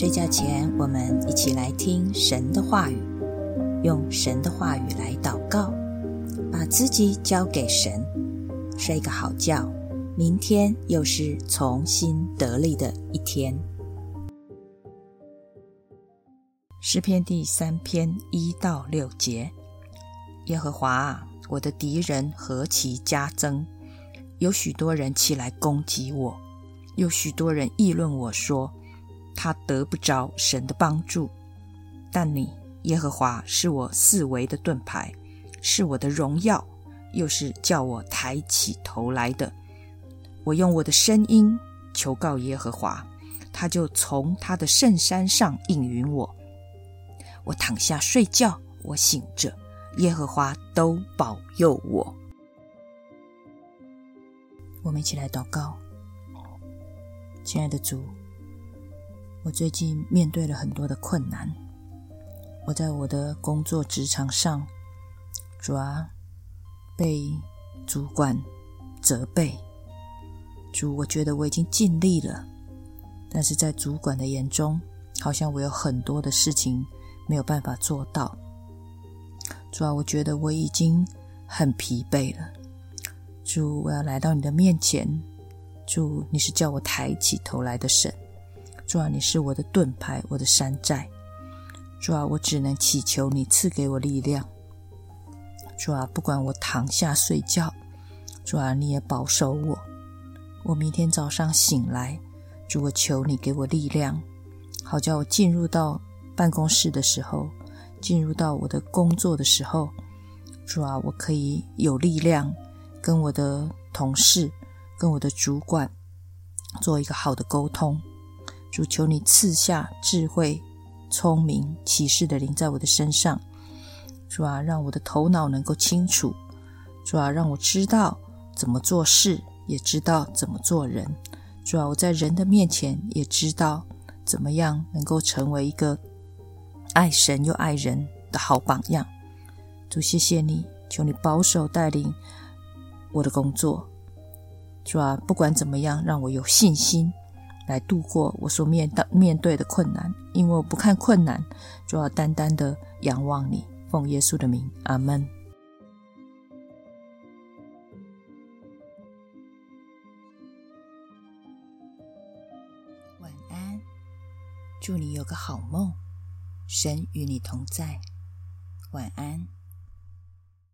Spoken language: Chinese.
睡觉前，我们一起来听神的话语，用神的话语来祷告，把自己交给神，睡个好觉。明天又是重新得力的一天。诗篇第三篇一到六节：耶和华啊，我的敌人何其加增！有许多人起来攻击我，有许多人议论我说。他得不着神的帮助，但你耶和华是我四围的盾牌，是我的荣耀，又是叫我抬起头来的。我用我的声音求告耶和华，他就从他的圣山上应允我。我躺下睡觉，我醒着，耶和华都保佑我。我们一起来祷告，亲爱的主。我最近面对了很多的困难。我在我的工作职场上，主啊，被主管责备。主，我觉得我已经尽力了，但是在主管的眼中，好像我有很多的事情没有办法做到。主啊，我觉得我已经很疲惫了。主，我要来到你的面前。主，你是叫我抬起头来的神。主啊，你是我的盾牌，我的山寨。主啊，我只能祈求你赐给我力量。主啊，不管我躺下睡觉，主啊，你也保守我。我明天早上醒来，主，我求你给我力量，好叫我进入到办公室的时候，进入到我的工作的时候，主啊，我可以有力量跟我的同事、跟我的主管做一个好的沟通。主求你赐下智慧、聪明、启示的灵在我的身上，主啊，让我的头脑能够清楚，主啊，让我知道怎么做事，也知道怎么做人，主啊，我在人的面前也知道怎么样能够成为一个爱神又爱人的好榜样。主，谢谢你，求你保守带领我的工作，主啊，不管怎么样，让我有信心。来度过我所面到面对的困难，因为我不看困难，就要单单的仰望你。奉耶稣的名，阿门。晚安，祝你有个好梦，神与你同在。晚安。